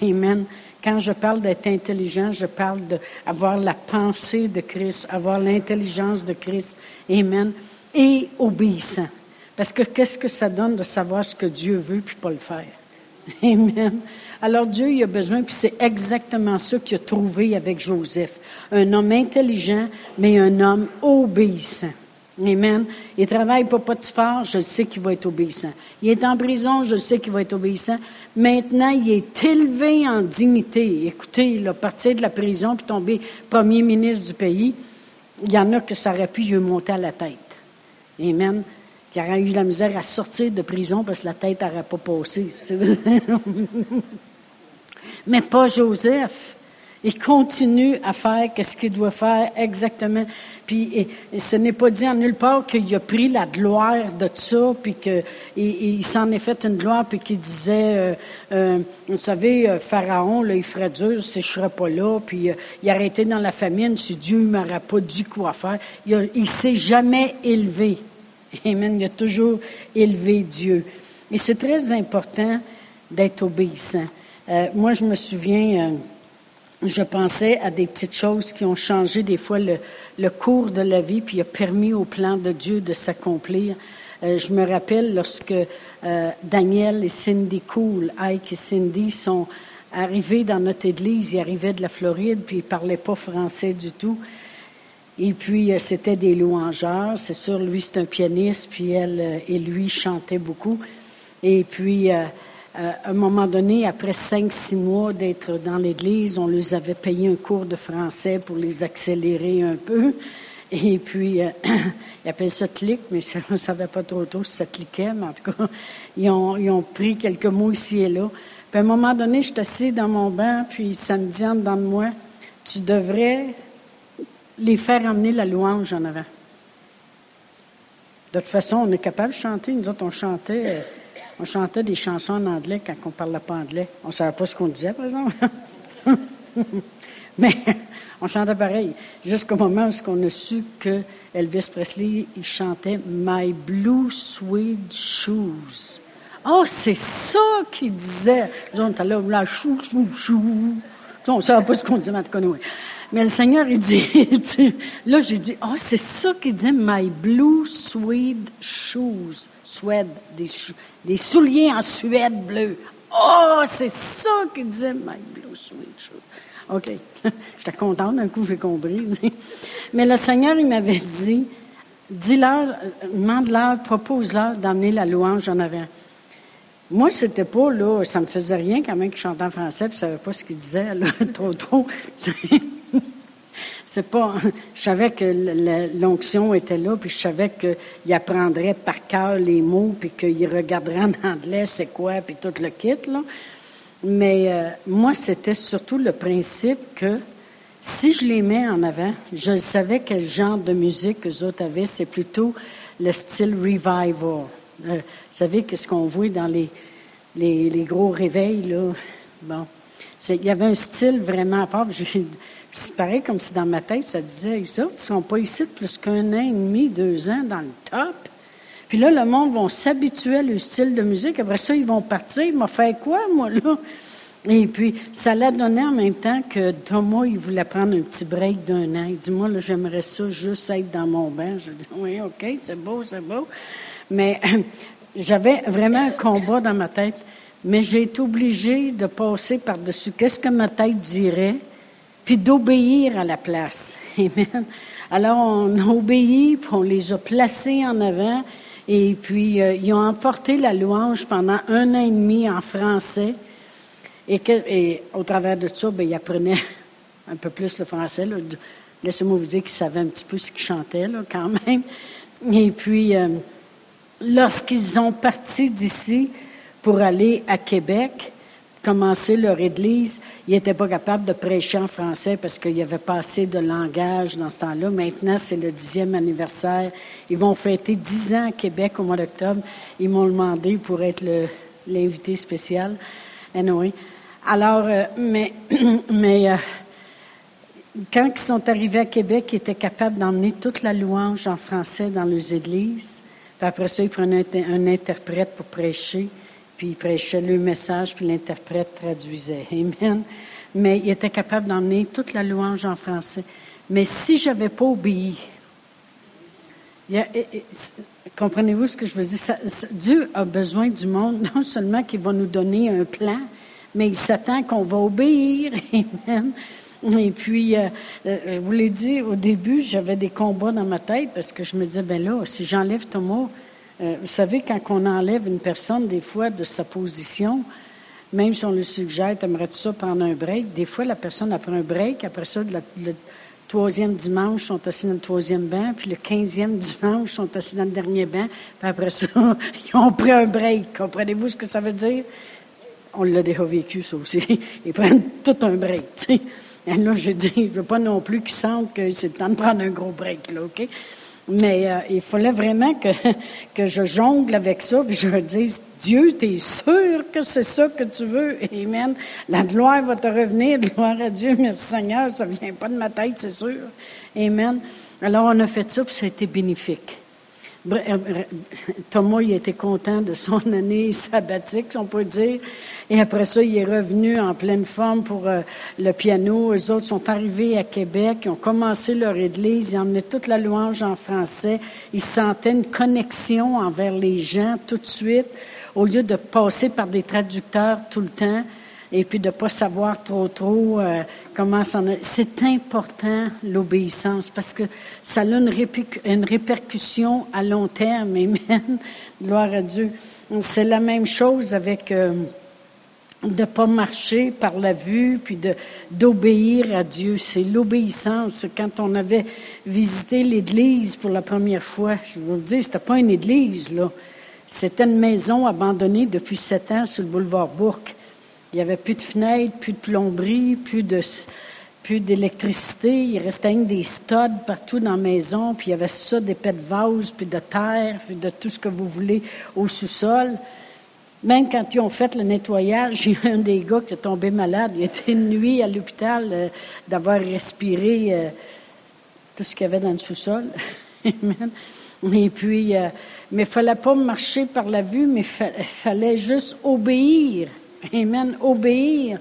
Amen. Quand je parle d'être intelligent, je parle d'avoir la pensée de Christ, avoir l'intelligence de Christ. Amen. Et obéissant. Parce que qu'est-ce que ça donne de savoir ce que Dieu veut puis pas le faire? (laughs) Amen. Alors Dieu, il a besoin, puis c'est exactement ça qu'il a trouvé avec Joseph. Un homme intelligent, mais un homme obéissant. Amen. Il travaille pour Potiphar, je sais qu'il va être obéissant. Il est en prison, je sais qu'il va être obéissant. Maintenant, il est élevé en dignité. Écoutez, il a parti de la prison puis tombé premier ministre du pays. Il y en a que ça aurait pu lui monter à la tête. Amen. Il aurait eu la misère à sortir de prison parce que la tête n'aurait pas passé. (laughs) Mais pas Joseph. Il continue à faire ce qu'il doit faire exactement. Puis et, ce n'est pas dit en nulle part qu'il a pris la gloire de ça, puis qu'il il, s'en est fait une gloire, puis qu'il disait, euh, euh, vous savez, euh, Pharaon, là, il ferait dur si je serais pas là, puis il aurait été dans la famine si Dieu ne m'aurait pas dit quoi faire. Il, ne s'est jamais élevé. Amen. Il a toujours élevé Dieu. Et c'est très important d'être obéissant. moi, je me souviens je pensais à des petites choses qui ont changé des fois le, cours de la vie, puis a permis au plan de Dieu de s'accomplir. Euh, je me rappelle lorsque euh, Daniel et Cindy Cool, Ike et Cindy sont arrivés dans notre église, ils arrivaient de la Floride, puis ils parlaient pas français du tout. Et puis, euh, c'était des louangeurs. C'est sûr, lui, c'est un pianiste, puis elle et lui chantaient beaucoup. Et puis, euh, à un moment donné, après cinq, six mois d'être dans l'Église, on leur avait payé un cours de français pour les accélérer un peu. Et puis, euh, (coughs) ils appellent ça clic, mais on ne savait pas trop tôt si ça cliquait, mais en tout cas, ils ont, ils ont pris quelques mots ici et là. Puis à un moment donné, je suis assis dans mon banc, puis ça me dit en dedans de moi, tu devrais les faire amener la louange en avant. De toute façon, on est capable de chanter. Nous autres, on chantait. Euh, on chantait des chansons en anglais quand on ne parlait pas anglais. On ne savait pas ce qu'on disait, par exemple. (laughs) Mais on chantait pareil, jusqu'au moment où on a su que Elvis Presley, chantait My Blue Suede Shoes. Oh, c'est ça qu'il disait. On était là, chou, chou, chou. On ne savait pas ce qu'on disait, en Mais le Seigneur, il dit, (laughs) là, j'ai dit, oh, c'est ça qu'il dit, My Blue Suede Shoes. Suède, des, des souliers en Suède bleu. Oh, c'est ça qu'il disait, my blue sweet OK. (laughs) J'étais contente, d'un coup, j'ai compris. Mais le Seigneur, il m'avait dit, dis-leur, demande-leur, propose-leur d'amener la louange en avant. Moi, c'était pas, là, ça me faisait rien quand même qu'il chantait en français, puis je savais pas ce qu'il disait, là, (laughs) trop, trop. C'est pas. (laughs) Je savais que l'onction était là, puis je savais qu'il apprendrait par cœur les mots, puis qu'il regarderait (laughs) en anglais c'est quoi, puis tout le kit, là. Mais euh, moi, c'était surtout le principe que si je les mets en avant, je savais quel genre de musique que autres avaient. C'est plutôt le style revival. Euh, vous savez, qu'est-ce qu'on voit dans les, les, les, gros réveils, là? Bon. Il y avait un style vraiment à part. (laughs) C'est pareil comme si dans ma tête, ça disait, ils ne sont pas ici plus qu'un an et demi, deux ans dans le top. Puis là, le monde va s'habituer à le style de musique. Après ça, ils vont partir. Ils m'ont fait quoi, moi, là? Et puis, ça l'a donné en même temps que Thomas, il voulait prendre un petit break d'un an. Il dit, moi, là, j'aimerais ça juste être dans mon bain. Je dis, oui, OK, c'est beau, c'est beau. Mais (clears throat) j'avais vraiment un combat dans ma tête. Mais j'ai été obligée de passer par-dessus. Qu'est-ce que ma tête dirait? Puis d'obéir à la place. (laughs) Amen. Alors, on a obéi, puis on les a placés en avant, et puis euh, ils ont emporté la louange pendant un an et demi en français. Et, au travers de ça, bien, ils apprenaient (laughs) un peu plus le français. Laissez-moi vous dire qu'ils savaient un petit peu ce qu'ils chantaient, là, quand (laughs) même. Et puis, euh, lorsqu'ils ont parti d'ici pour aller à Québec, commencer leur église, ils n'étaient pas capables de prêcher en français parce qu'il n'y avait pas assez de langage dans ce temps-là. Maintenant, c'est le dixième anniversaire. Ils vont fêter dix ans à Québec au mois d'octobre. Ils m'ont demandé pour être l'invité spécial. Anyway. Alors, euh, mais, (clears throat) mais euh, quand ils sont arrivés à Québec, ils étaient capables d'emmener toute la louange en français dans leurs églises. Puis après ça, ils prenaient un interprète pour prêcher puis il prêchait le message, puis l'interprète traduisait. Amen. Mais il était capable d'emmener toute la louange en français. Mais si je n'avais pas obéi, comprenez-vous ce que je veux dire? Dieu a besoin du monde, (laughs) non seulement qu'il va nous donner un plan, mais il s'attend qu'on va obéir. (laughs) Amen. Et puis, euh, euh, je vous l'ai dit au début, j'avais des combats dans ma tête parce que je me disais, ben là, si j'enlève Thomas, euh, vous savez, quand on enlève une personne, des fois, de sa position, même si on le suggère, aimerais-tu ça prendre un break? Des fois, la personne a pris un break. Après ça, le, troisième dimanche, sont assis dans le troisième banc. Puis le quinzième (laughs) dimanche, sont assis dans le dernier banc. Puis après ça, (laughs) ils ont pris un break. Comprenez-vous ce que ça veut dire? On l'a déjà vécu, ça aussi. (laughs) Ils prennent tout un break. Et là, j'ai dit, je veux pas non plus qu'ils sentent que c'est le temps de prendre un gros break, là, OK? Mais euh, il fallait vraiment que, (laughs) que je jongle avec ça, puis je dise, Dieu, tu es sûr que c'est ça que tu veux? Amen. La gloire va te revenir, (laughs) gloire à Dieu, merci Seigneur, ça vient pas de ma tête, c'est sûr. Amen. Alors, on a fait ça, puis ça a été bénéfique. Euh, Thomas, il était content de son (laughs) année sabbatique, si on peut dire. Et après ça, il est revenu en pleine forme pour euh, le piano. Les autres sont arrivés à Québec, ils ont commencé leur église, ils emmenaient toute la louange en français. Ils sentaient une connexion envers les gens tout de suite, au lieu de passer par des traducteurs tout le temps et puis de pas savoir trop trop euh, comment. C'est important l'obéissance parce que ça a une, répercussion à long terme. Amen. (laughs) Gloire à Dieu. C'est la même chose avec euh, de pas marcher par la vue puis d'obéir à Dieu. C'est l'obéissance. Quand on avait visité l'église pour la première fois, je vous le dis, c'était pas une église là. C'était une maison abandonnée depuis sept ans sur le boulevard Bourque. Il n'y avait plus de fenêtres, plus de plomberie, plus de plus d'électricité. Il restait des studs partout dans la maison, puis il y avait ça, des pets de vase, puis de terre, puis de tout ce que vous voulez au sous-sol. Même quand ils ont fait le nettoyage, (laughs) il y a un des gars qui est tombé malade. Il était une nuit à l'hôpital euh, d'avoir respiré euh, tout ce qu'il y avait dans le sous-sol. (laughs) Et puis, euh, mais il fallait pas marcher par la vue, mais il fallait juste obéir. Amen. Obéir.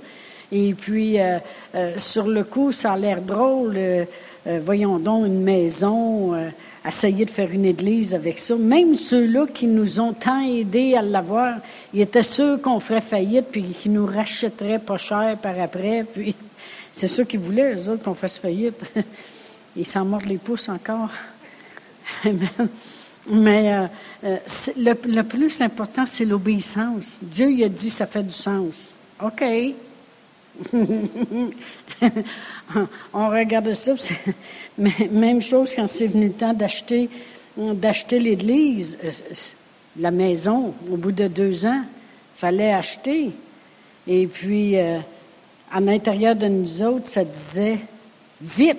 Et puis, euh, euh, sur le coup, ça a l'air drôle. Euh, voyons donc une maison, essayer de faire une église avec ça. Même ceux-là qui nous ont tant aidés à l'avoir, ils étaient sûrs qu'on ferait faillite puis qu'ils nous rachèteraient pas cher par après. Puis, c'est ceux qui voulaient, eux autres, qu'on fasse faillite. (laughs) Ils s'en mordent les pouces encore. Amen. Mais euh, euh, le, plus important, c'est l'obéissance. Dieu il a dit, ça fait du sens. OK. (laughs) On regarde ça. (laughs) Même chose quand c'est venu le temps d'acheter, l'église, euh, la maison, au bout de deux ans, fallait acheter. Et puis, à l'intérieur de nous autres, ça disait, vite,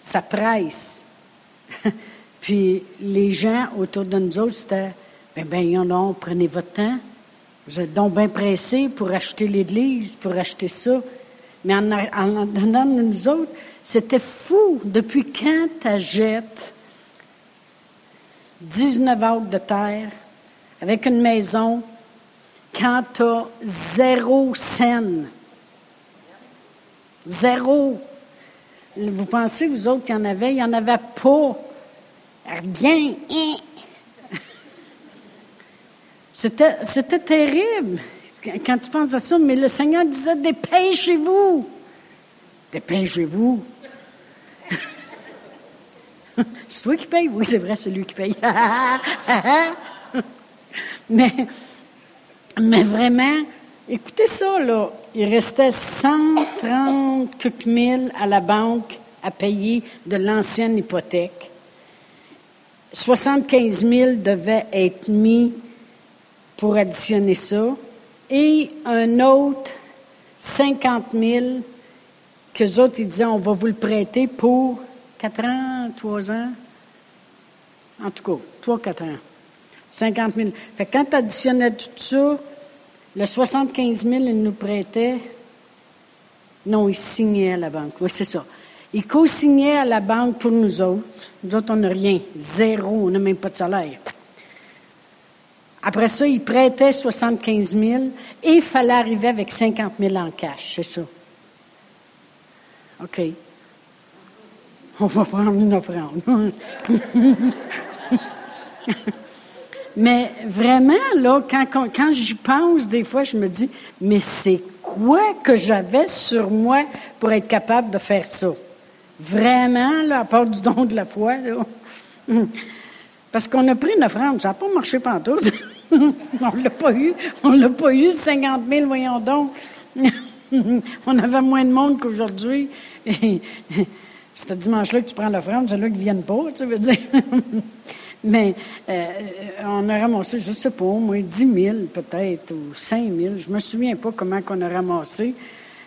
ça presse. Puis les gens autour de nous autres, c'était, ben, ben, non, prenez votre temps. Vous êtes donc bien pressés pour acheter l'église, pour acheter ça. Mais en, en donnant de nous autres, c'était fou. Depuis quand tu jettes 19 acres de terre avec une maison quand tu as zéro scène? Zéro. Vous pensez, vous autres, qu'il y en avait? Il n'y en avait pas. Rien. C'était, c'était terrible quand tu penses à ça, mais le Seigneur disait dépêchez-vous. Dépêchez-vous. (laughs) c'est toi qui paye? Oui, c'est vrai, c'est lui qui paye. (laughs) mais, mais vraiment, écoutez ça, là. Il restait 130 mille à la banque à payer de l'ancienne hypothèque. 75 000 devaient être mis pour additionner ça, et un autre 50 000 que autres, ils disaient, on va vous le prêter pour 4 ans, 3 ans, en tout cas, 3, 4 ans. 50 000. Fait quand tu additionnais tout ça, le 75 000, ils nous prêtaient. Non, ils signaient à la banque. Oui, c'est ça. Ils co-signaient à la banque pour nous autres. Nous autres, on n'a rien. Zéro. On n'a même pas de salaire. Après ça, ils prêtaient 75 000 et il fallait arriver avec 50 000 en cash. C'est ça. OK. On va prendre une offrande. (laughs) mais vraiment, là, quand, quand j'y pense, des fois, je me dis, mais c'est quoi que j'avais sur moi pour être capable de faire ça? Vraiment, là, à part du don de la foi, Parce qu'on a pris une offrande, ça n'a pas marché partout. (laughs) on l'a pas eu. On l'a pas eu, 50 000, voyons donc. (laughs) on avait moins de monde qu'aujourd'hui. (laughs) C'est dimanche-là que tu prends l'offrande, c'est là qu'ils ne viennent pas, tu veux dire. Mais euh, on a ramassé, je ne sais pas, au moins 10 000 peut-être, ou 5 000. Je ne me souviens pas comment on a ramassé.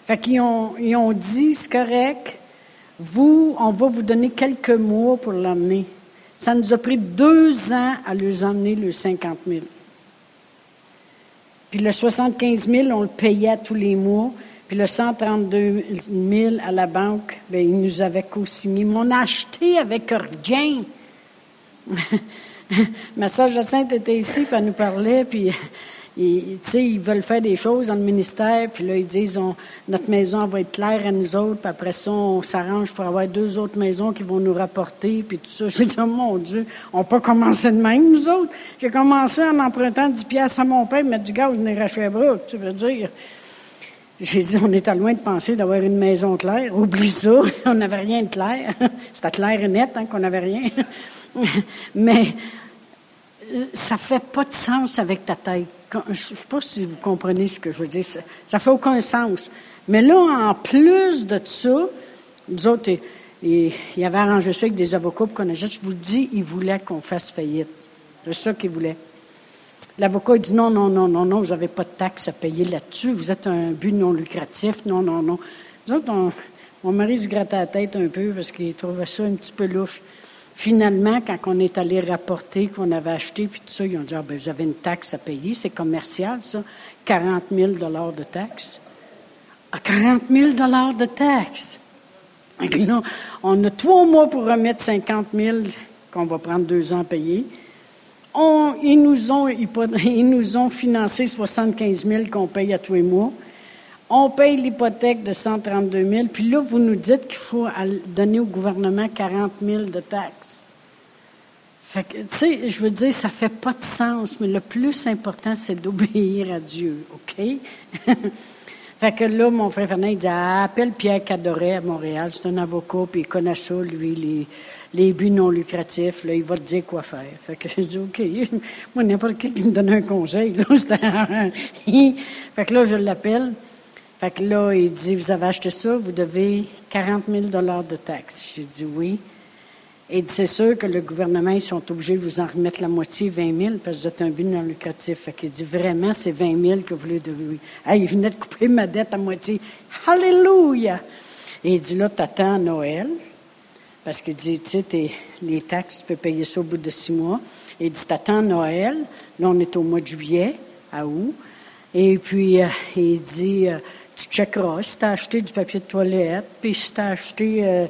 Fait qu'ils ont, ils ont dit, c'est correct, vous, on va vous donner quelques mois pour l'emmener. Ça nous a pris deux ans à leur emmener le 50 000. Puis le 75 000, on le payait tous les mois. Puis le 132 000 à la banque, bien, ils nous avaient co-signé. Mais on a acheté avec rien. (laughs) Ma soeur Jacinthe était ici, puis elle nous parlait, puis ils, veulent faire des choses dans le ministère, puis là, ils disent notre maison va être claire à nous autres, puis après ça, on s'arrange pour avoir deux autres maisons qui vont nous rapporter, puis tout ça. (laughs) Je dis, oh mon Dieu, on peut commencer de même, nous autres. J'ai commencé en empruntant 10 piastres à mon père, mettre du gaz venir à Sherbrooke, tu veux dire. J'ai dit, on était loin de penser d'avoir une maison claire. (laughs) Oublie ça, on n'avait rien de clair. (laughs) C'était clair et net hein, qu'on n'avait rien. Mais ça fait pas de sens avec ta tête. Je ne sais pas si vous comprenez ce que je veux dire. Ça, ne fait aucun sens. Mais là, en plus de ça, nous autres, il, il avait arrangé ça avec des avocats pour qu'on Je vous dis, il voulait qu'on fasse faillite. C'est ça qu'il voulait. L'avocat dit non, non, non, non, non, vous n'avez pas de taxes à payer là-dessus. Vous êtes un but non lucratif. Non, non, non. Nous autres, mon mari se grattait la tête un peu parce qu'il trouvait ça un petit peu louche. Finalement, quand on est allé rapporter qu'on avait acheté, puis tout ça, ils ont dit, ah, ben, vous avez une taxe à payer, c'est commercial, ça, 40 000 de taxes. À 40 000 de taxes. On a trois mois pour remettre 50 000 qu'on va prendre deux ans à payer. ils, nous ont, ils (laughs) nous ont financé 75 000 qu'on paye à tous les mois. On paye l'hypothèque de 132 000, puis là, vous nous dites qu'il faut donner au gouvernement 40 000 de taxes. Fait que, tu sais, je veux dire, ça fait pas de sens, mais le plus important, c'est d'obéir à Dieu, OK? (laughs) fait que là, mon frère Fernand, il dit, ah, appelle Pierre Cadoret à Montréal, c'est un avocat, puis il connaît ça, lui, les, les buts non lucratifs, là, il va te dire quoi faire. Fait que je dis, OK, (laughs) moi, n'importe qui qui me donne un conseil, là, (laughs) fait que là, je l'appelle. Fait que là, il dit, vous avez acheté ça, vous devez 40 000 de taxes. J'ai dit oui. Et c'est sûr que le gouvernement, ils sont obligés de vous en remettre la moitié, 20 000, parce que vous êtes un but non lucratif. Fait qu'il dit, vraiment, c'est 20 000 que vous voulez devoir. Ah, il venait de couper ma dette à moitié. Alléluia! Et il dit, là, t'attends Noël. Parce qu'il dit, tu sais, les taxes, tu peux payer ça au bout de six mois. Et il dit, t'attends Noël. Là, on est au mois de juillet, à août. Et puis, euh, il dit, euh, tu checkeras si tu as acheté du papier de toilette, puis si tu as acheté euh,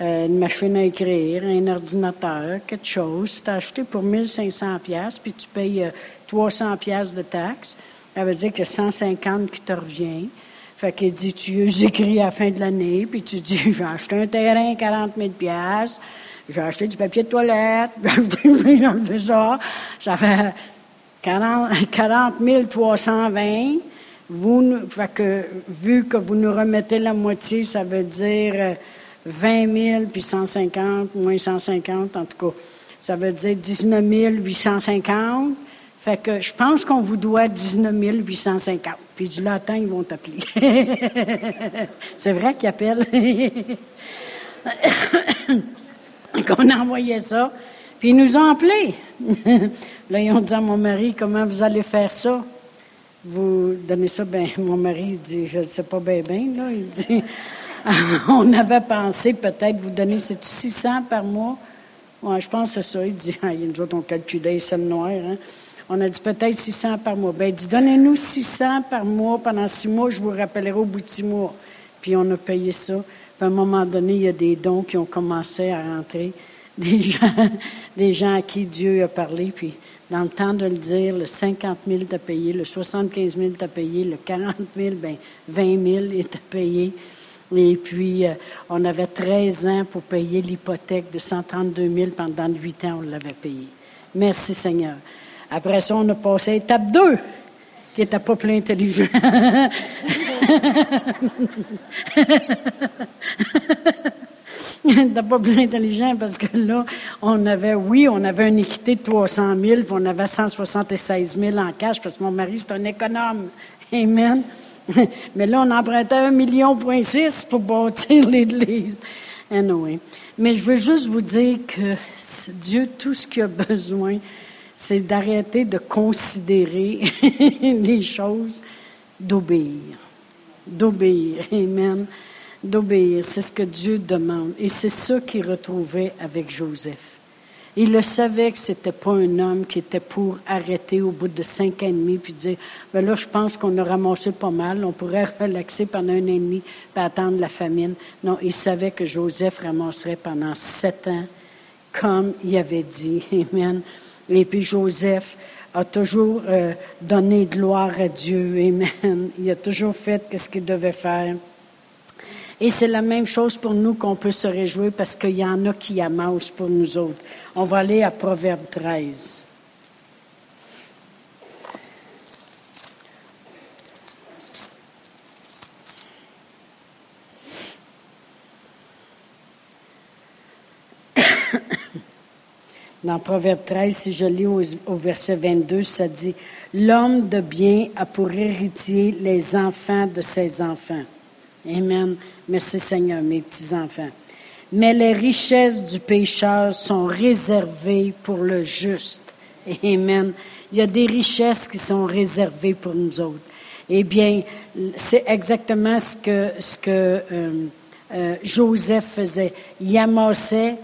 euh, une machine à écrire, un ordinateur, quelque chose, si tu as acheté pour 1500 pièces puis tu payes 300 euh, pièces de taxes, ça veut dire que 150 qui te revient. Fait qu'il dit, tu écris à la fin de l'année, puis tu dis, (laughs) j'ai acheté un terrain, 40 000 pièces, j'ai acheté du papier de toilette, (laughs) j'ai acheté ça, ça fait 40, 40 320, vous, fait que, vu que vous nous remettez la moitié, ça veut dire 20 euh, 000 puis 150, moins 150, en tout cas. Ça veut dire 19 850. Fait que je pense qu'on vous doit 19 850. Puis du latin, ils vont t'appeler. (laughs) C'est vrai qu'ils appellent. (coughs) qu'on a envoyé ça. Puis ils nous ont appelés. (laughs) Là, ils ont dit à mon mari, comment vous allez faire ça? Vous donnez ça, ben mon mari dit, je ne sais pas bien, bien, là. Il dit, (laughs) on avait pensé peut-être vous donner, c'est 600 par mois? Ouais, je pense que c'est ça. Il dit, ah, nous autres, on calculait les noires, hein. On a dit peut-être 600 par mois. Ben, il dit, donnez-nous 600 par mois pendant six mois, je vous rappellerai au bout de six mois. Puis on a payé ça. Puis à un moment donné, il y a des dons qui ont commencé à rentrer. Des gens, (laughs) des gens à qui Dieu a parlé, puis dans le temps de le dire, le 50 000 t'as payé, le 75 000 t'as payé, le 40 000, ben 20 000 est à payer. Et puis, euh, on avait 13 ans pour payer l'hypothèque de 132 000 pendant 8 ans, on l'avait payé. Merci Seigneur. Après ça, on a passé à étape 2, qui n'était pas plus intelligent. (laughs) (laughs) n'était pas plus intelligent parce que là, on avait, oui, on avait une équité de 300 000, puis on avait 176 000 en cash parce que mon mari, c'est un économe. (laughs) Amen. (laughs) Mais là, on empruntait un million point six pour bâtir l'église. Anyway. Mais je veux juste vous dire que Dieu, tout ce qu'il a besoin, c'est d'arrêter de considérer les choses, d'obéir. d'obéir. Amen. D'obéir. C'est ce que Dieu demande. Et c'est ça qu'il retrouvait avec Joseph. Il le savait que c'était pas un homme qui était pour arrêter au bout de cinq ans et demi puis dire, ben là, je pense qu'on a ramassé pas mal, on pourrait (laughs) relaxer pendant un an et demi puis attendre la famine. Non, il savait que Joseph ramasserait pendant sept ans, comme il avait dit. (laughs) Amen. Et puis Joseph a toujours euh, donné gloire à Dieu. Amen. Il a toujours fait ce qu'il devait faire. Et c'est la même chose pour nous qu'on peut se réjouir parce qu'il y en a qui amassent pour nous autres. On va aller à Proverbe 13. (coughs) Dans Proverbe 13, si je lis au, verset 22, ça dit, L'homme de bien a pour héritier les enfants de ses enfants. Amen. Merci Seigneur, mes petits-enfants. Mais les richesses du pécheur sont réservées pour le juste. Amen. Il y a des richesses qui sont réservées pour nous autres. Eh bien, c'est exactement ce que, ce que euh, euh, Joseph faisait. Il amassait,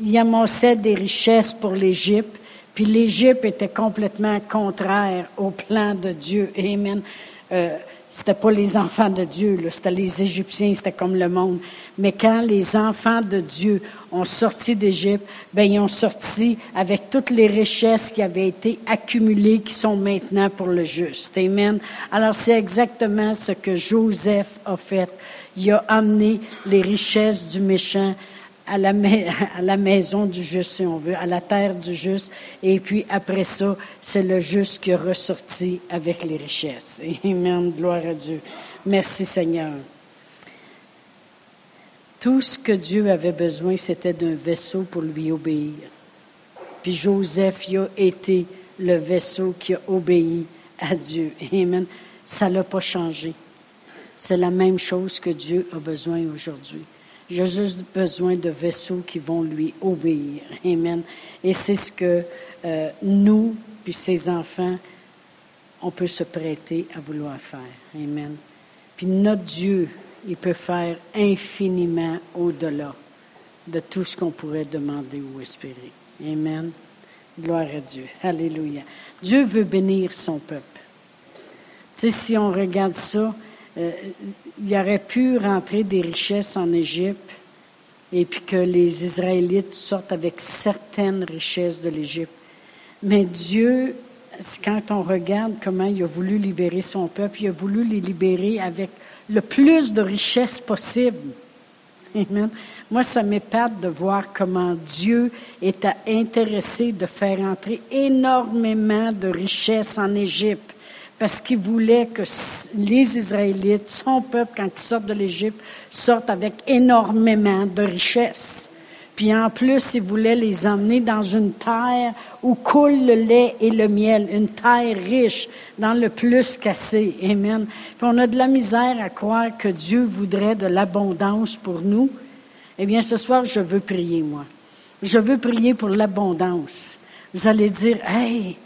il amassait des richesses pour l'Égypte, puis l'Égypte était complètement contraire au plan de Dieu. Amen. Euh, c'était pas les enfants de Dieu, c'était les Égyptiens, c'était comme le monde. Mais quand les enfants de Dieu ont sorti d'Égypte, ben ils ont sorti avec toutes les richesses qui avaient été accumulées, qui sont maintenant pour le juste. Amen. Alors c'est exactement ce que Joseph a fait. Il a amené les richesses du méchant à la, maison du juste, si on veut, à la terre du juste. Et puis après ça, c'est le juste qui est ressorti avec les richesses. (laughs) Amen. Gloire à Dieu. Merci Seigneur. Tout ce que Dieu avait besoin, c'était d'un vaisseau pour lui obéir. Puis Joseph a été le vaisseau qui a obéi à Dieu. (laughs) Amen. Ça l'a pas changé. C'est la même chose que Dieu a besoin aujourd'hui. J'ai juste besoin de vaisseaux qui vont lui obéir. Amen. Et c'est ce que euh, nous, puis ses enfants, on peut se prêter à vouloir faire. Amen. Puis notre Dieu, il peut faire infiniment au-delà de tout ce qu'on pourrait demander ou espérer. Amen. Gloire à Dieu. Alléluia. Dieu veut bénir son peuple. Tu sais, si on regarde ça, euh, il aurait pu rentrer des richesses en Égypte et puis que les Israélites sortent avec certaines richesses de l'Égypte. Mais Dieu, quand on regarde comment il a voulu libérer son peuple, il a voulu les libérer avec le plus de richesses possible. Amen. Moi, ça m'épate de voir comment Dieu est intéressé de faire entrer énormément de richesses en Égypte parce qu'il voulait que les Israélites, son peuple, quand ils sortent de l'Égypte, sortent avec énormément de richesses. Puis en plus, il voulait les emmener dans une terre où coule le lait et le miel, une terre riche, dans le plus cassé. Amen. Puis on a de la misère à croire que Dieu voudrait de l'abondance pour nous. Eh bien, ce soir, je veux prier, moi. Je veux prier pour l'abondance. Vous allez dire, hey,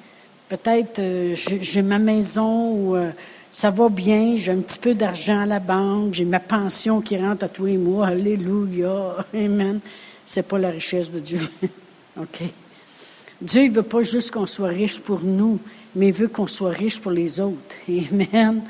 peut-être euh, j'ai ma maison où euh, ça va bien, j'ai un petit peu d'argent à la banque, j'ai ma pension qui rentre à tous les mois. Alléluia. (laughs) Amen. C'est pas la richesse de Dieu. (laughs) OK. Dieu, il veut pas juste qu'on soit riche pour nous, mais il veut qu'on soit riche pour les autres. (laughs) Amen.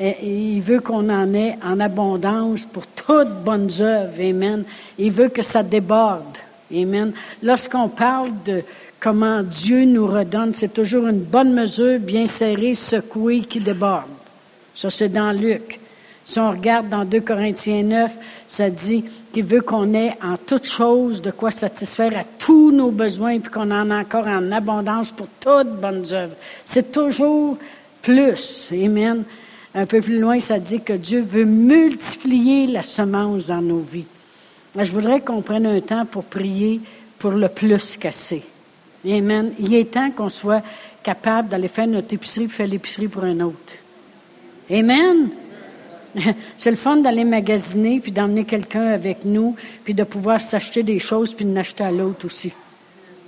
Il veut qu'on en ait en abondance pour toutes bonnes œuvres. Amen. Il veut que ça déborde. Amen. Lorsqu'on parle de comment Dieu nous redonne. C'est toujours une bonne mesure, bien serrée, secouée, qui déborde. Ça, c'est dans Luc. Si on regarde dans 2 Corinthiens 9, ça dit qu'il veut qu'on ait en toute chose de quoi satisfaire à tous nos besoins, puis qu'on en a encore en abondance pour toutes bonnes œuvres. C'est toujours plus. Amen. Un peu plus loin, ça dit que Dieu veut multiplier la semence dans nos vies. Je voudrais qu'on prenne un temps pour prier pour le plus cassé. Amen. Il est temps qu'on soit capable d'aller faire notre épicerie faire l'épicerie pour un autre. Amen. (laughs) C'est le fun d'aller magasiner puis d'emmener quelqu'un avec nous puis de pouvoir s'acheter des choses puis de n'acheter à l'autre aussi.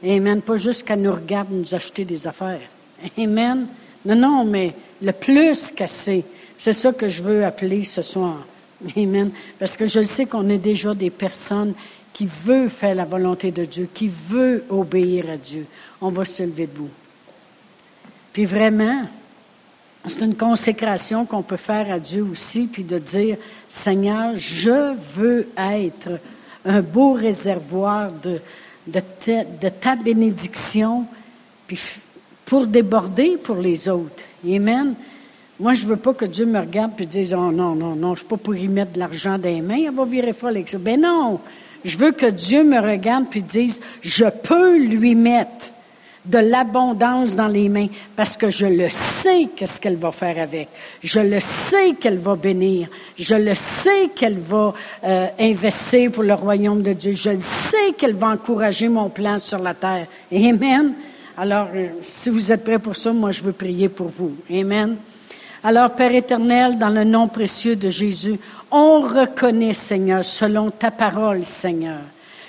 Amen. Pas juste qu'elle nous regarde nous acheter des affaires. Amen. Non, non, mais le plus cassé, C'est ça que je veux appeler ce soir. Amen. Parce que je sais qu'on est déjà des personnes qui veulent faire la volonté de Dieu, qui veulent obéir à Dieu. On va se lever debout. Puis vraiment, c'est une consécration qu'on peut faire à Dieu aussi, puis de dire, Seigneur, je veux être un beau réservoir de, de, ta, bénédiction, puis pour déborder pour les autres. Amen. Moi, je ne veux pas que Dieu me regarde et dise Oh non, non, non, je ne suis pas pour y mettre de l'argent dans les mains, elle va virer folle avec ça. Ben non! Je veux que Dieu me regarde puis dise Je peux lui mettre de l'abondance dans les mains parce que je le sais qu'est-ce qu'elle va faire avec. Je le sais qu'elle va bénir. Je le sais qu'elle va euh, investir pour le royaume de Dieu. Je le sais qu'elle va encourager mon plan sur la terre. Amen. Alors, euh, si vous êtes prêts pour ça, moi, je veux prier pour vous. Amen. Alors, Père éternel, dans le nom précieux de Jésus, on reconnaît, Seigneur, selon ta parole, Seigneur,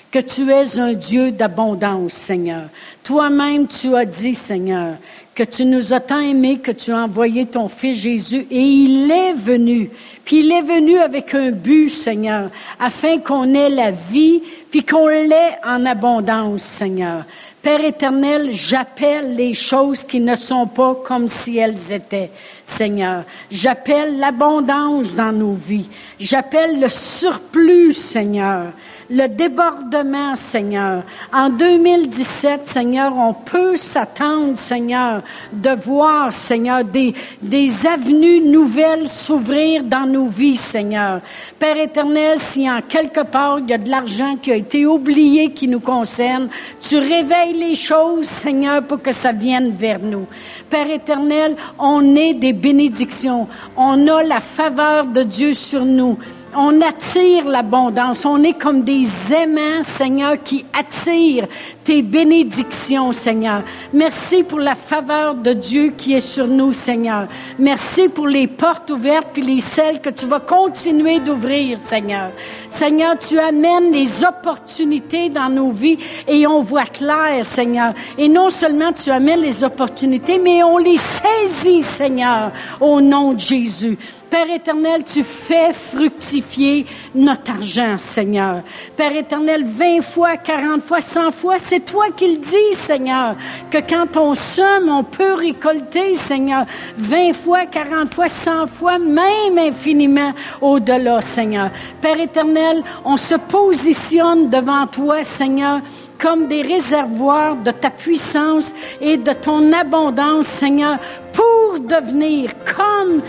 que tu es un Dieu d'abondance, Seigneur. Toi-même, tu as dit, Seigneur, que tu nous as tant aimés que tu as envoyé ton Fils Jésus et il est venu. Puis il est venu avec un but, Seigneur, afin qu'on ait la vie, puis qu'on l'ait en abondance, Seigneur. Père éternel, j'appelle les choses qui ne sont pas comme si elles étaient, Seigneur. J'appelle l'abondance dans nos vies. J'appelle le surplus, Seigneur le débordement, Seigneur. En 2017, Seigneur, on peut s'attendre, Seigneur, de voir, Seigneur, des, des avenues nouvelles s'ouvrir dans nos vies, Seigneur. Père éternel, si en quelque part il y a de l'argent qui a été oublié qui nous concerne, tu réveilles les choses, Seigneur, pour que ça vienne vers nous. Père éternel, on est des bénédictions. On a la faveur de Dieu sur nous on attire l'abondance. On est comme des aimants, Seigneur, qui attirent tes bénédictions, Seigneur. Merci pour la faveur de Dieu qui est sur nous, Seigneur. Merci pour les portes ouvertes puis les celles que tu vas continuer d'ouvrir, Seigneur. Seigneur, tu amènes les opportunités dans nos vies et on voit clair, Seigneur. Et non seulement tu amènes les opportunités, mais on les saisit, Seigneur, au nom de Jésus. Père éternel, tu fais fructifier notre argent, Seigneur. Père éternel, 20 fois, 40 fois, 100 fois, c'est toi qui le dis, Seigneur, que quand on somme, on peut récolter, Seigneur, 20 fois, 40 fois, 100 fois, même infiniment au-delà, Seigneur. Père éternel, on se positionne devant toi, Seigneur, comme des réservoirs de ta puissance et de ton abondance, Seigneur, pour devenir comme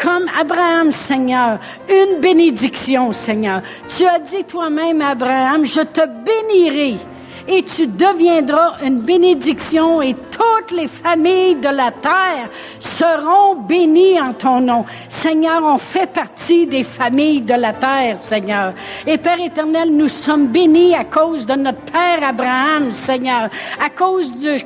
comme Abraham, Seigneur, une bénédiction, Seigneur. Tu as dit toi-même, Abraham, je te bénirai et tu deviendras une bénédiction et toutes les familles de la terre seront bénies en ton nom. Seigneur, on fait partie des familles de la terre, Seigneur. Et Père éternel, nous sommes bénis à cause de notre Père Abraham, Seigneur, à cause de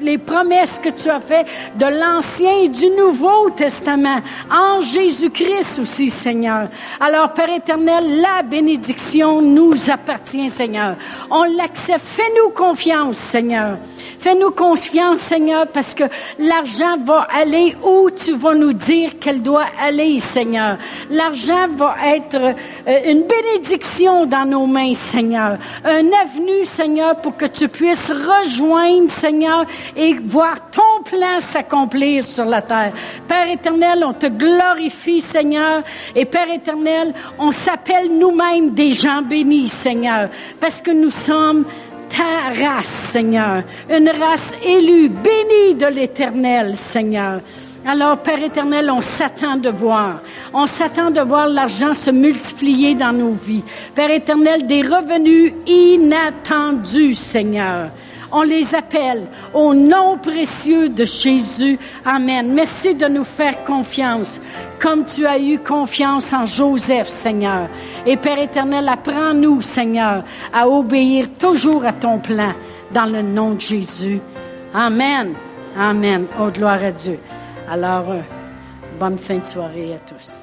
les promesses que tu as faites de l'Ancien et du Nouveau Testament, en Jésus-Christ aussi, Seigneur. Alors, Père éternel, la bénédiction nous appartient, Seigneur. On l'accepte Fais-nous confiance, Seigneur. Fais-nous confiance, Seigneur, parce que l'argent va aller où tu vas nous dire qu'elle doit aller, Seigneur. L'argent va être euh, une bénédiction dans nos mains, Seigneur. Un avenue, Seigneur, pour que tu puisses rejoindre, Seigneur, et voir ton plan s'accomplir sur la terre. Père éternel, on te glorifie, Seigneur. Et Père éternel, on s'appelle nous-mêmes des gens bénis, Seigneur, parce que nous sommes ta race, Seigneur, une race élue, bénie de l'Éternel, Seigneur. Alors, Père éternel, on s'attend de voir. On s'attend de voir l'argent se multiplier dans nos vies. Père éternel, des revenus inattendus, Seigneur. On les appelle au nom précieux de Jésus. Amen. Merci de nous faire confiance, comme tu as eu confiance en Joseph, Seigneur. Et Père éternel, apprends-nous, Seigneur, à obéir toujours à ton plan, dans le nom de Jésus. Amen. Amen. Oh, gloire à Dieu. Alors, euh, bonne fin de soirée à tous.